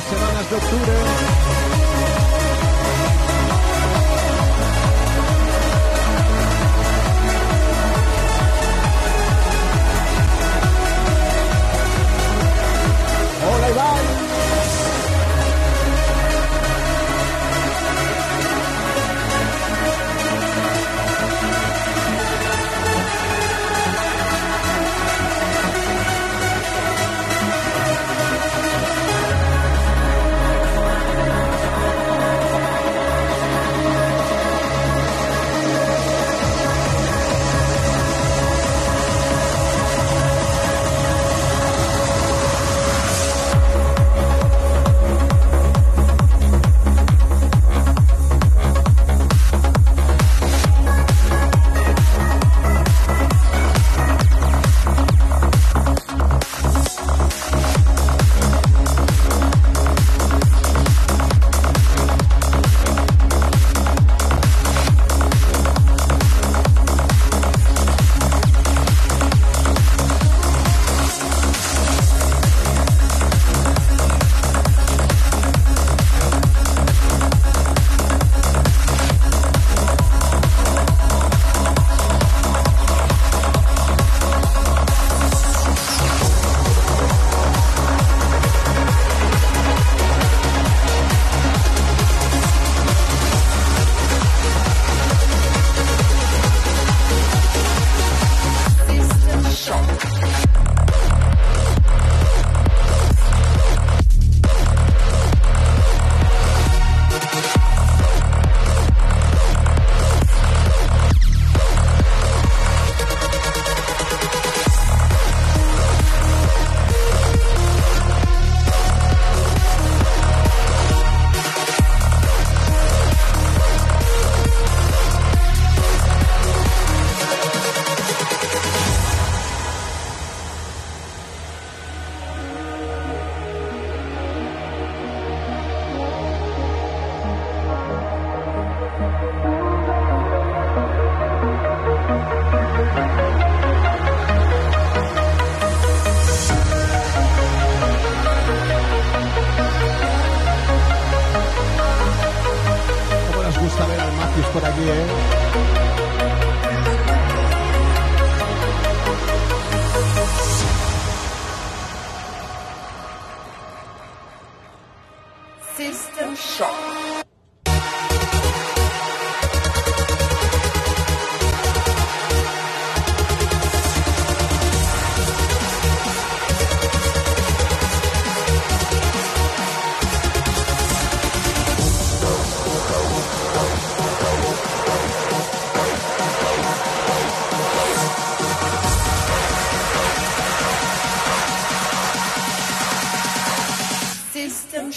Semanas do outubro.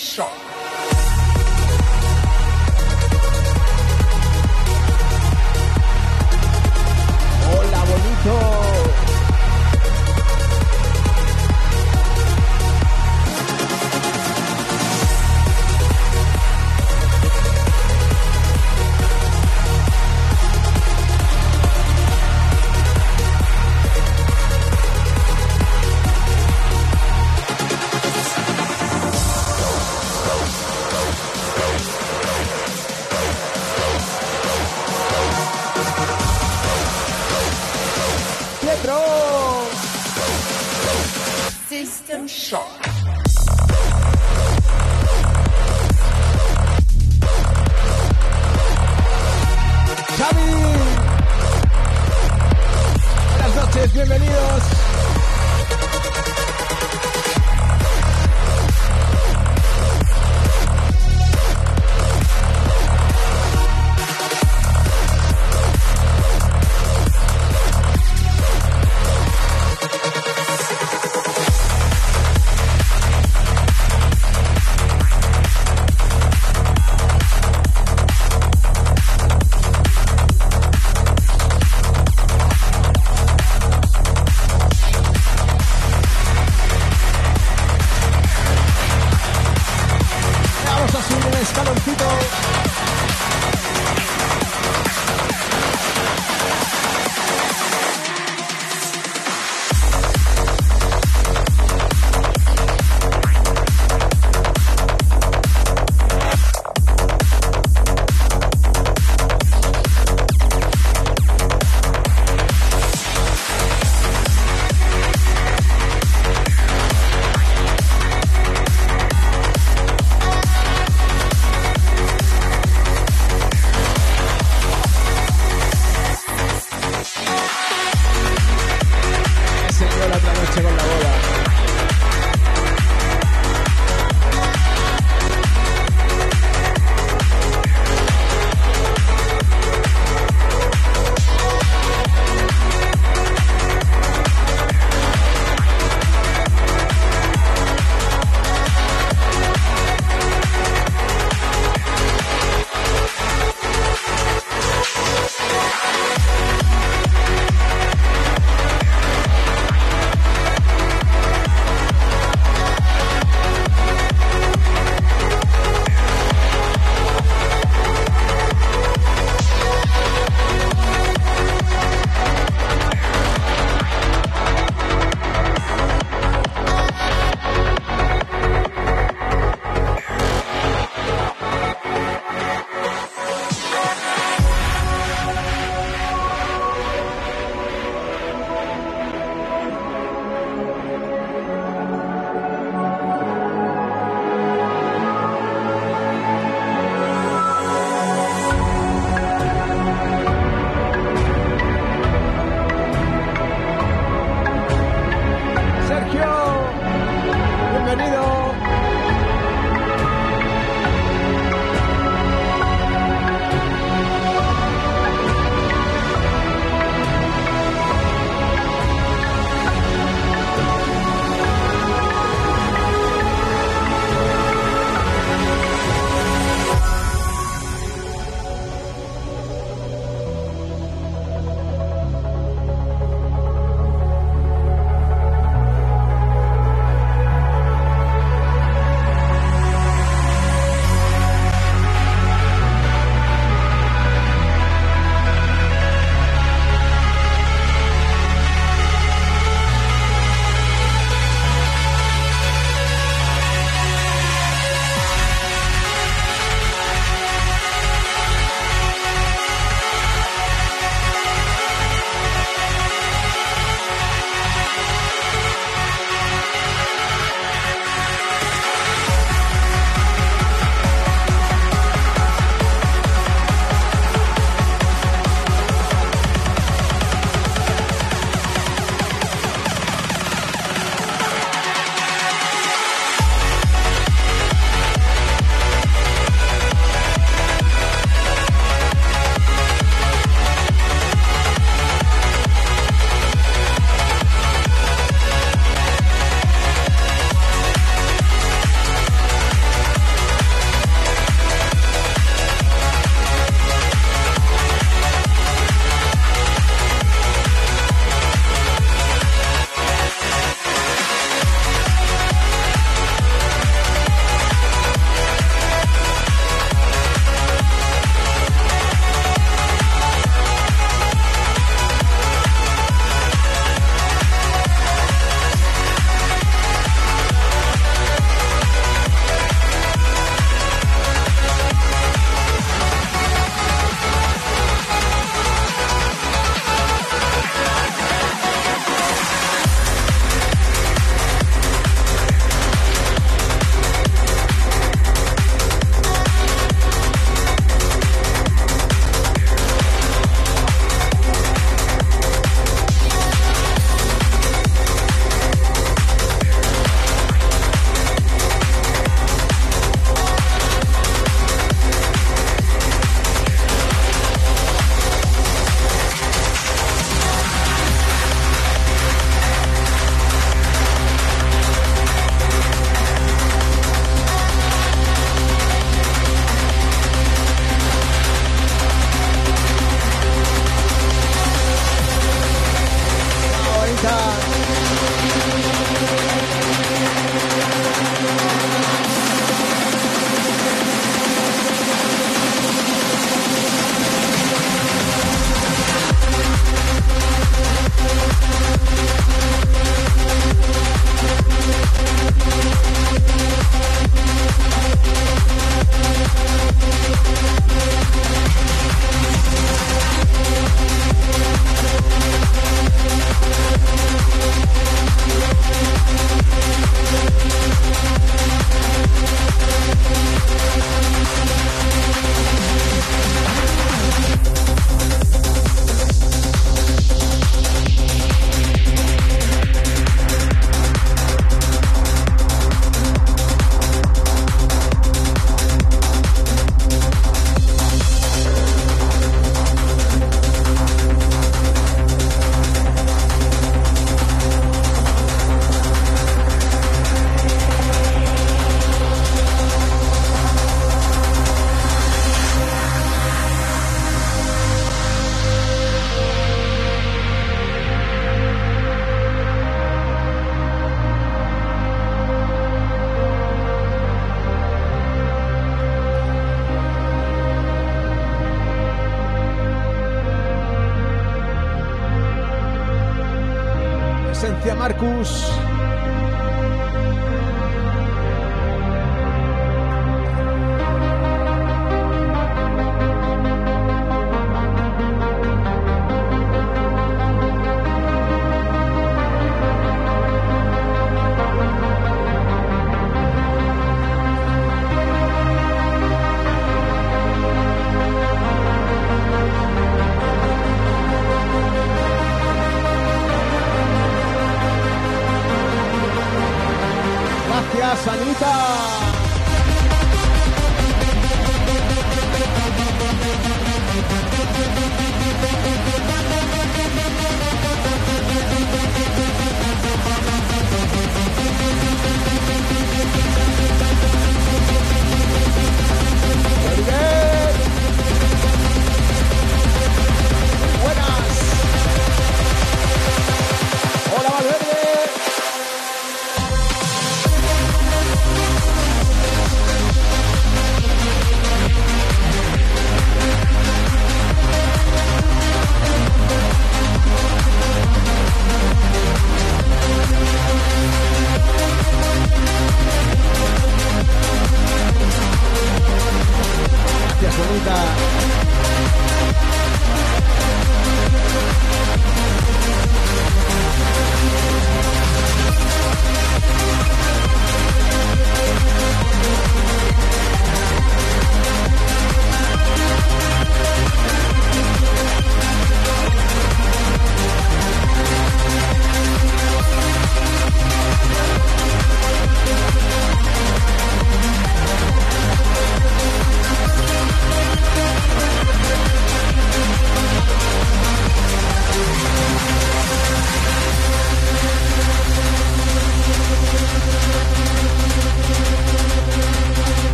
Shock.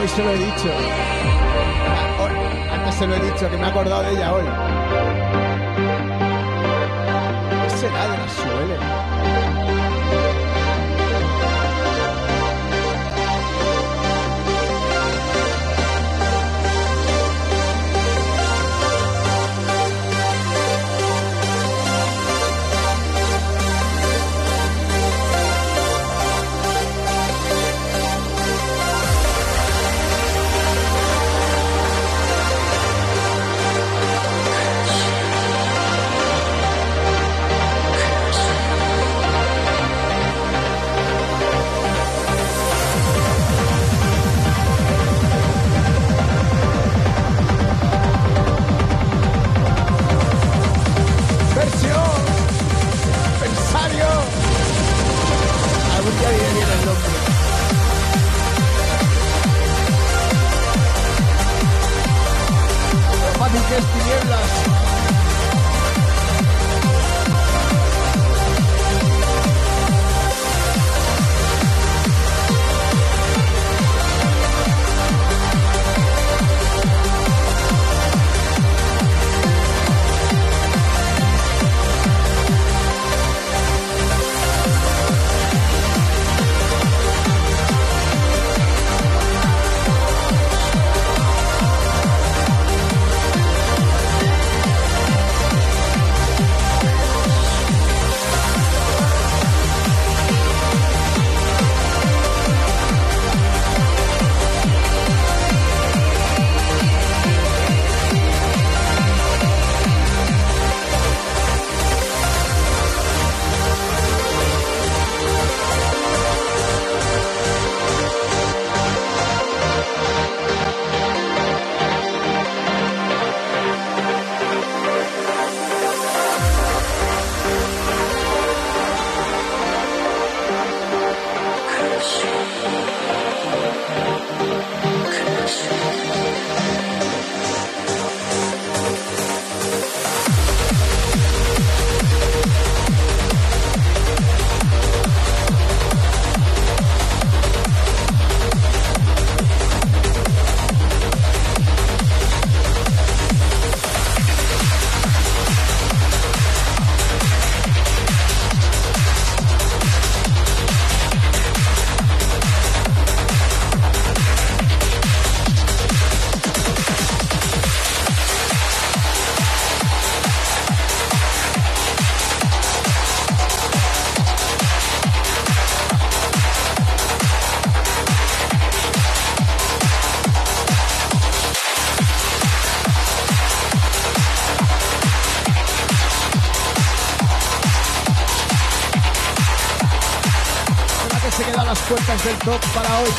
We're still puertas del top para hoy.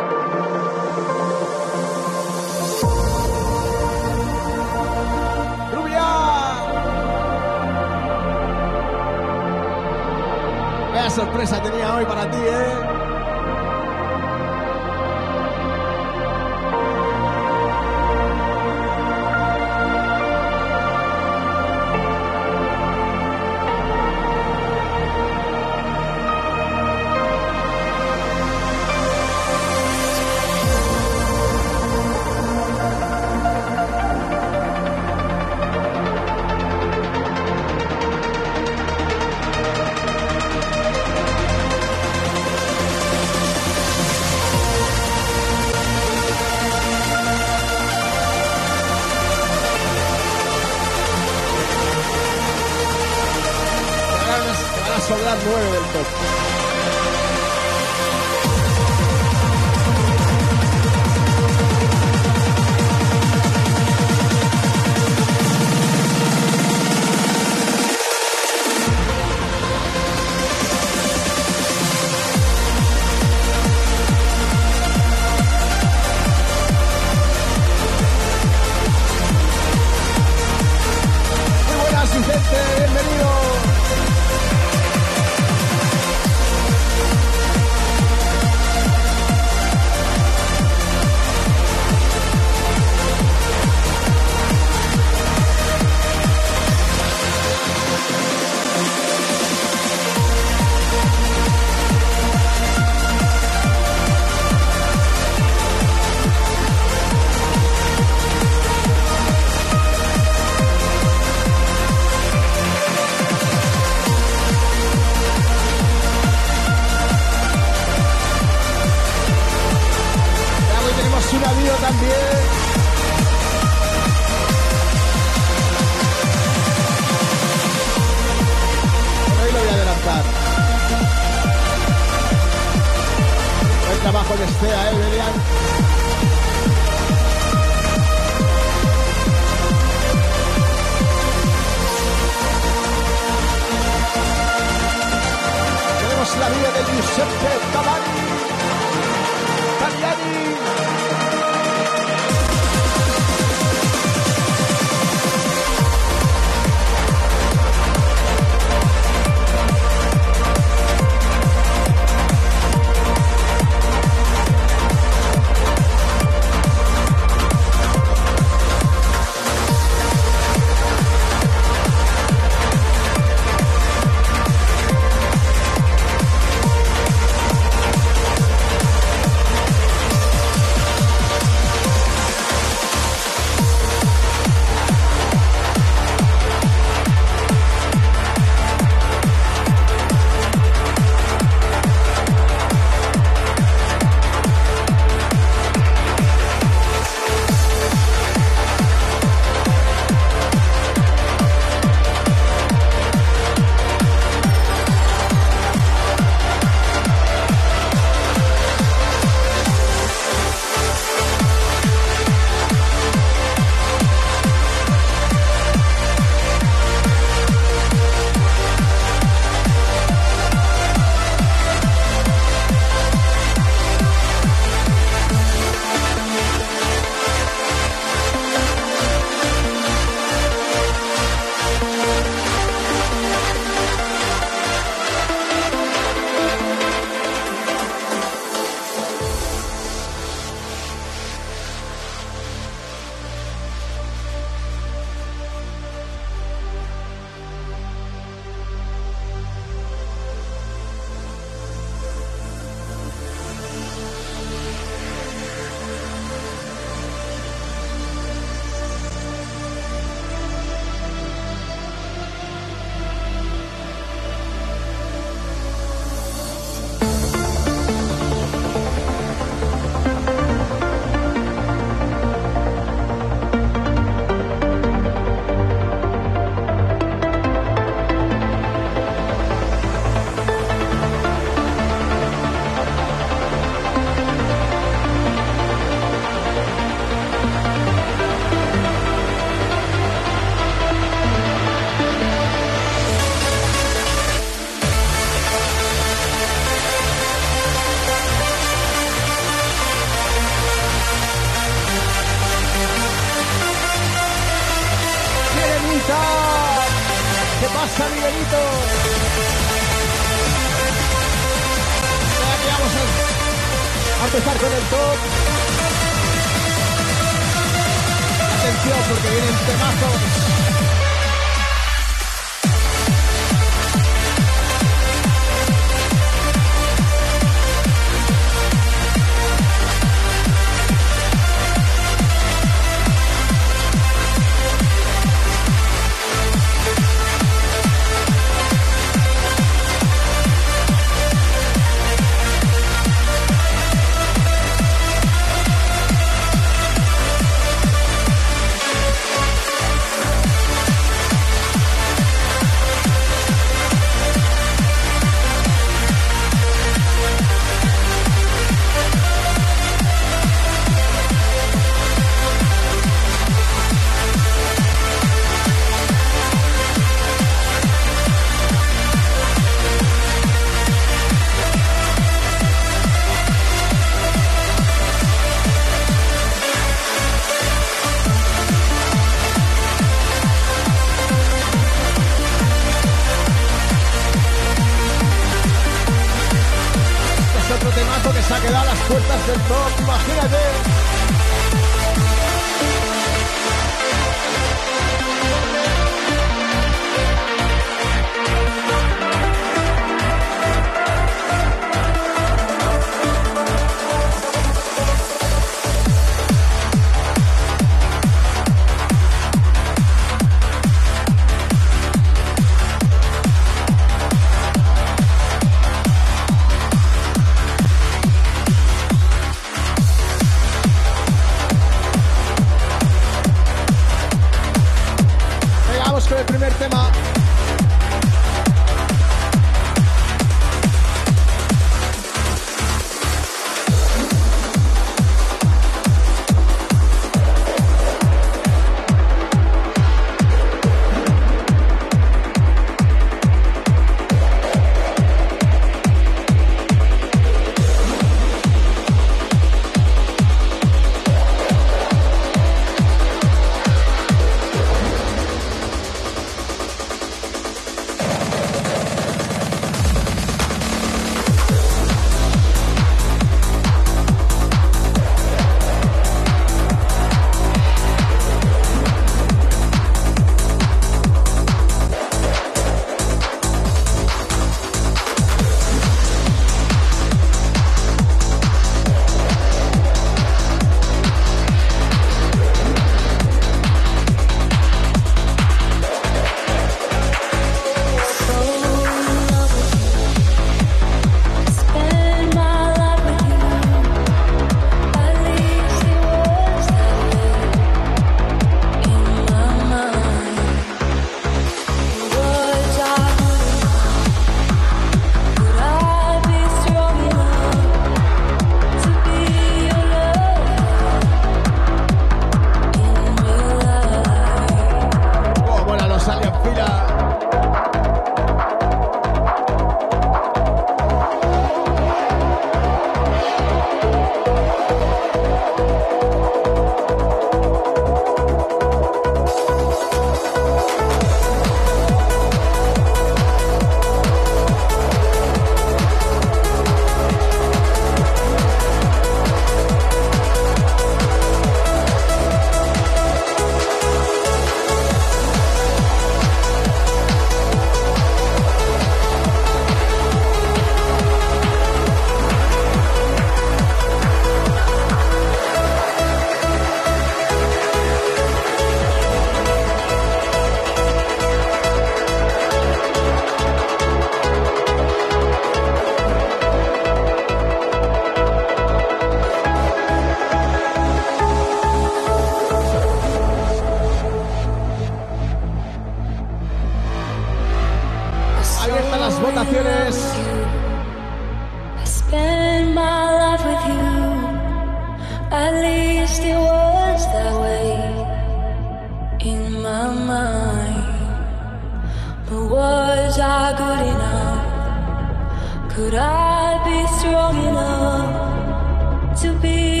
are good enough. Could I be strong enough to be?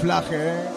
Camuflaje, ¿eh?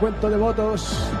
Recuento de votos.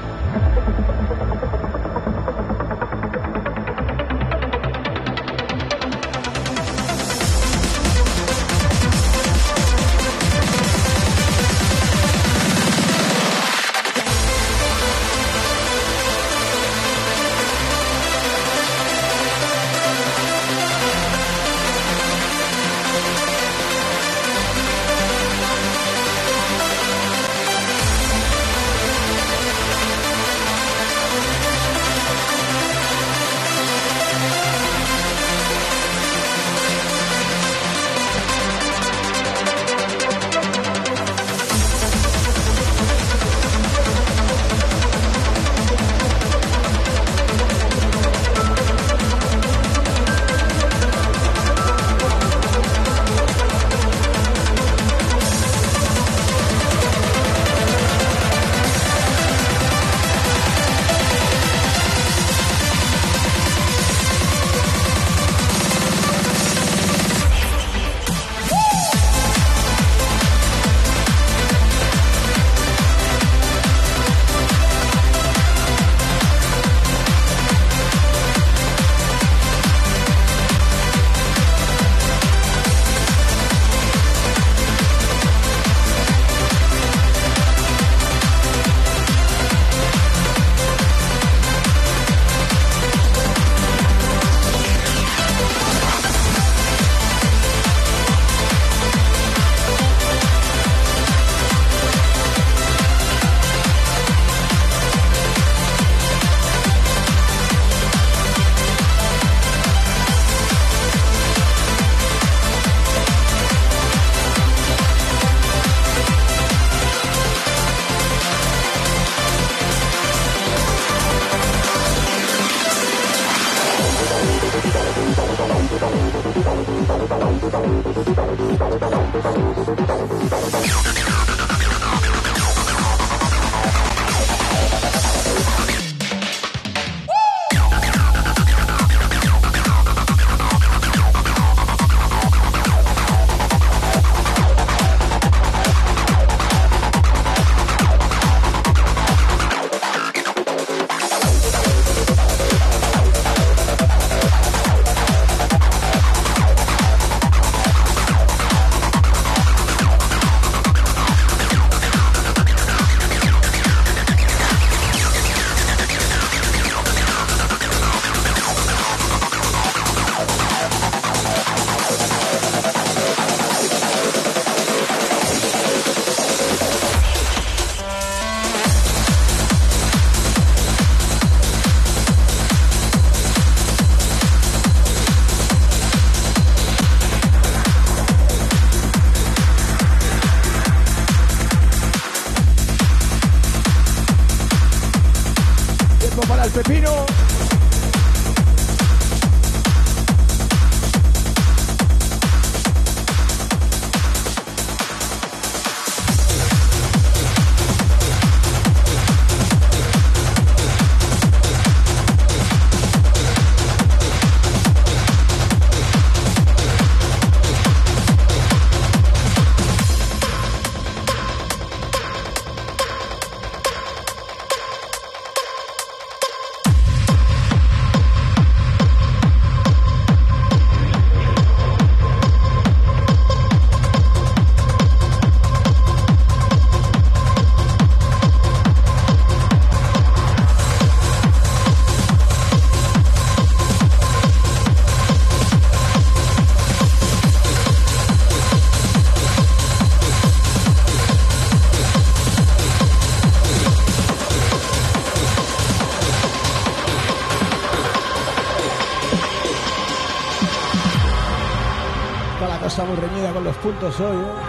Puntos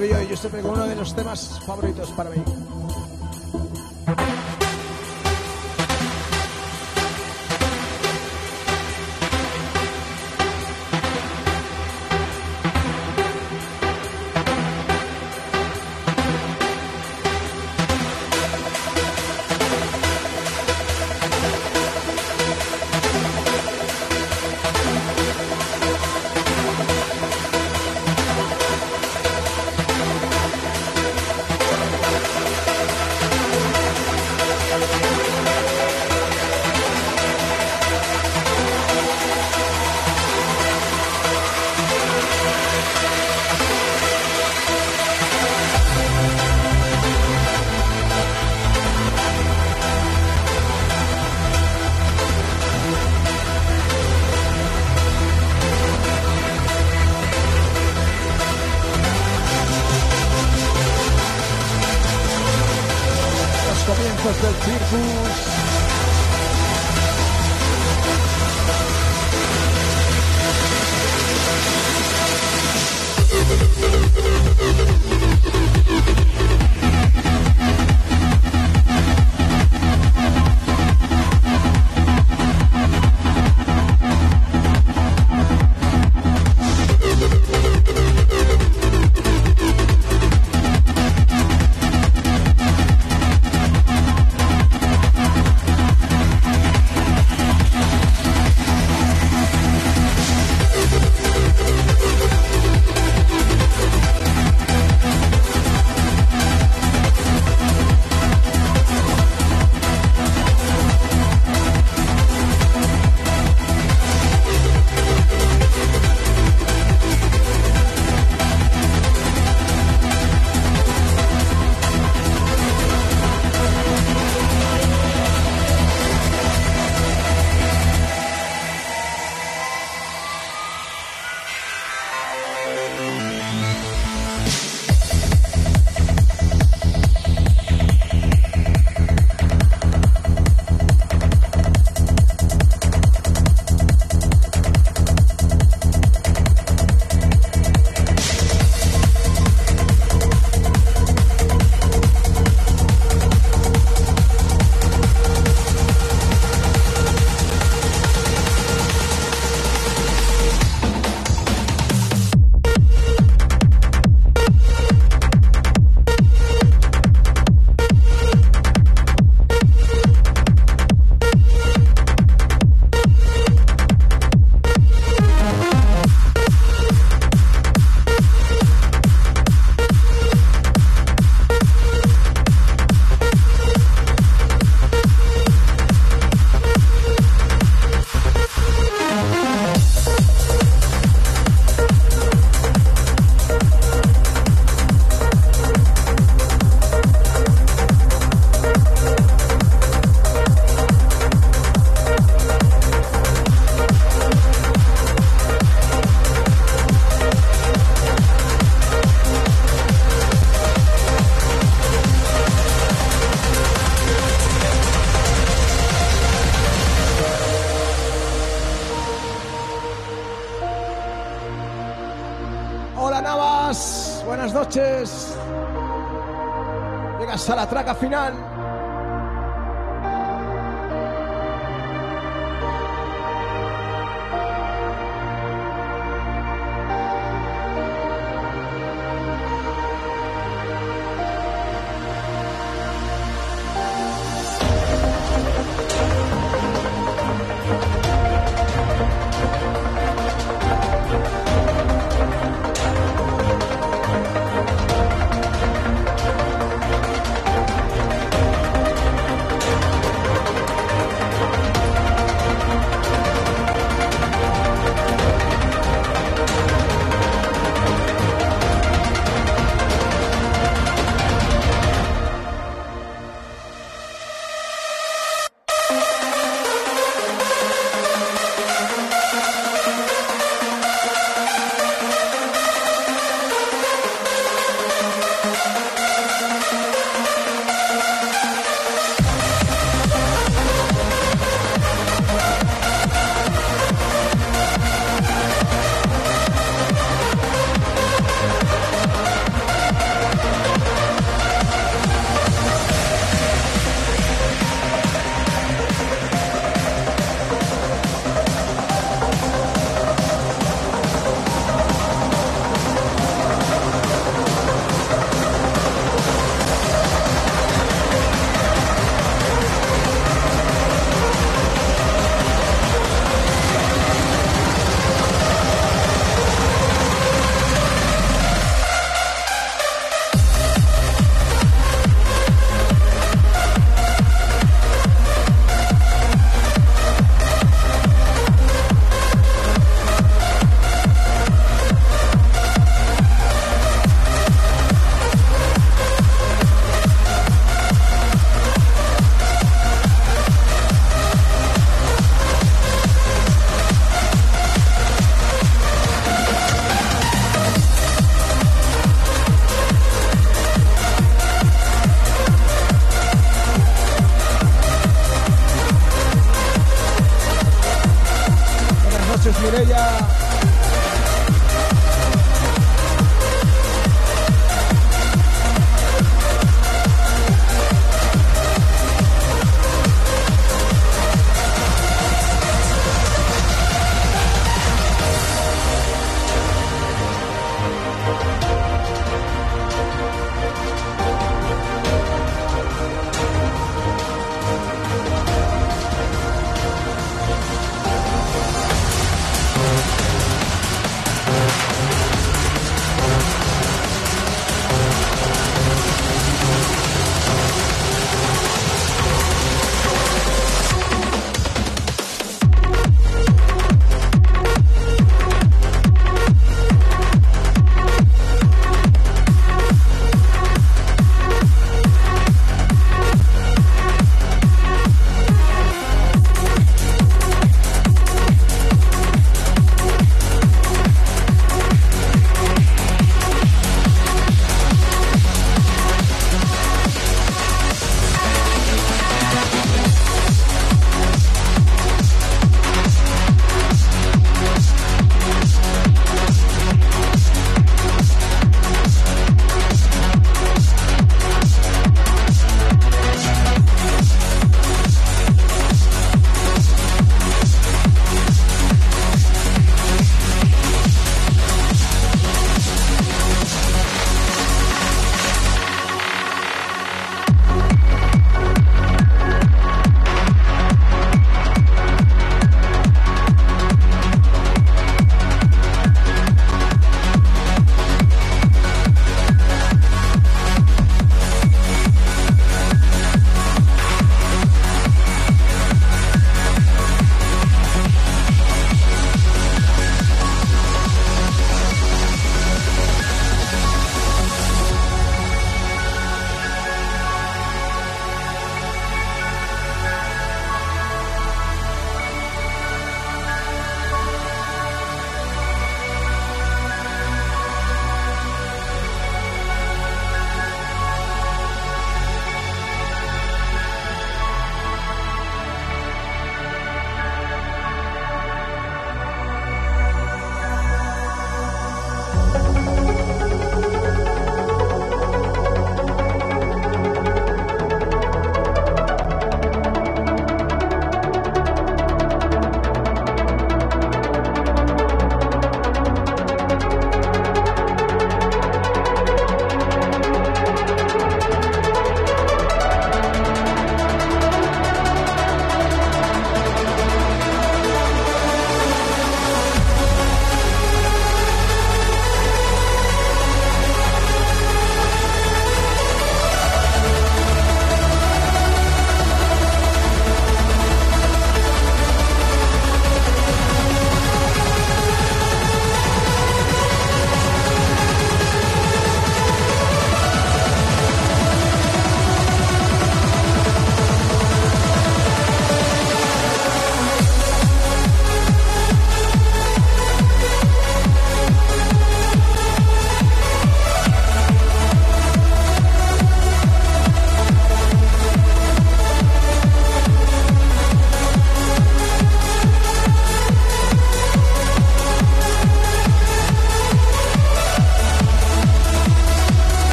Yo siempre uno de los temas favoritos para mí.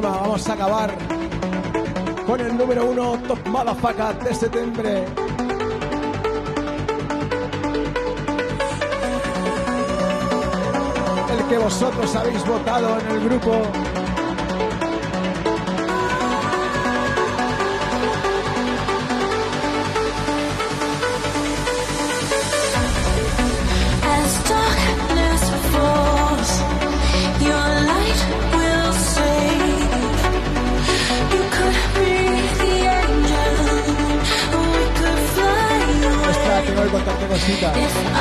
Vamos a acabar con el número uno Top Motherfucker de septiembre. El que vosotros habéis votado en el grupo novidades.